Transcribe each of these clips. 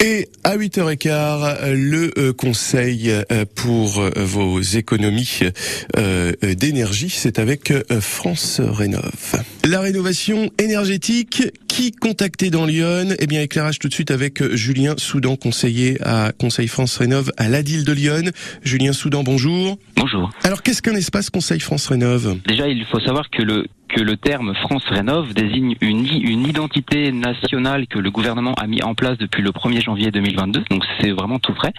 Et à 8h15, le euh, conseil euh, pour euh, vos économies d'énergie, c'est avec France Rénov. La rénovation énergétique, qui contacter dans Lyon? Eh bien, éclairage tout de suite avec Julien Soudan, conseiller à Conseil France Rénov à l'ADIL de Lyon. Julien Soudan, bonjour. Bonjour. Alors, qu'est-ce qu'un espace Conseil France Rénov? Déjà, il faut savoir que le que le terme France Rénov désigne une, identité nationale que le gouvernement a mis en place depuis le 1er janvier 2022. Donc c'est vraiment tout frais,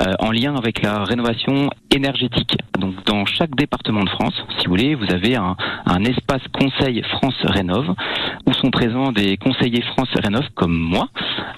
euh, en lien avec la rénovation énergétique. Donc dans chaque département de France, si vous voulez, vous avez un, un espace Conseil France Rénov où sont présents des conseillers France Rénov comme moi.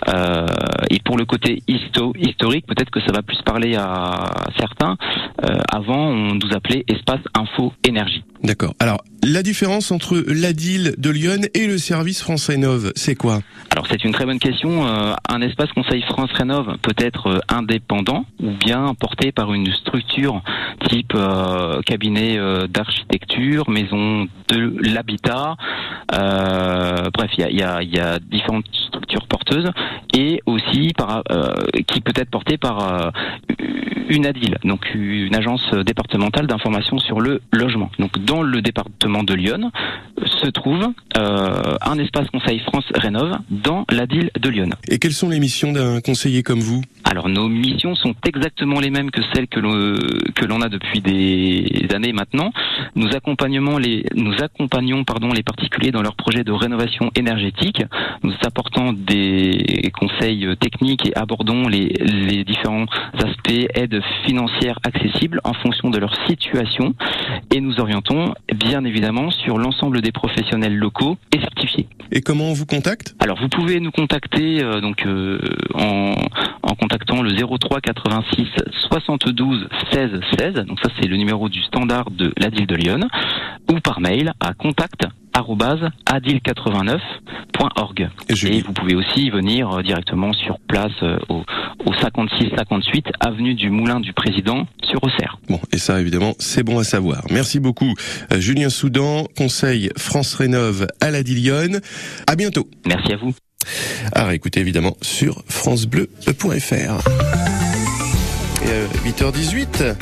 Euh, et pour le côté histo historique, peut-être que ça va plus parler à certains. Euh, avant, on nous appelait espace info énergie. D'accord. Alors, la différence entre l'ADIL de Lyon et le service France Rénov, c'est quoi? Alors, c'est une très bonne question. Euh, un espace Conseil France Rénov peut être euh, indépendant ou bien porté par une structure type euh, cabinet d'architecture, maison de l'habitat. bref, il y a, y, a, y a, différentes structures porteuses et aussi par, qui peut être portée par une ADIL, donc une agence départementale d'information sur le logement. Donc dans le département de Lyon se trouve euh, un espace conseil France Rénov dans l'ADIL de Lyon. Et quelles sont les missions d'un conseiller comme vous? Alors nos missions sont exactement les mêmes que celles que l'on que l'on a depuis des années maintenant. Nous accompagnons les nous accompagnons pardon les particuliers dans leurs projets de rénovation énergétique. Nous apportons des conseils techniques et abordons les, les différents aspects aides financières accessibles en fonction de leur situation et nous orientons bien évidemment sur l'ensemble des professionnels locaux et certifiés. Et comment on vous contacte? Alors vous pouvez nous contacter euh, donc euh, en, en contactant le 03 86 72 16 16. Donc ça c'est le numéro du standard de la ville de Lyon ou par mail à contact adil89.org. Et, vous pouvez aussi venir euh, directement sur place au, au 56-58 avenue du Moulin du Président sur Auxerre. Bon, et ça évidemment c'est bon à savoir. Merci beaucoup Julien Soudan, conseil France Rénov à la Lyon. À bientôt. Merci à vous. À réécouter évidemment sur francebleu.fr. Et 8h18.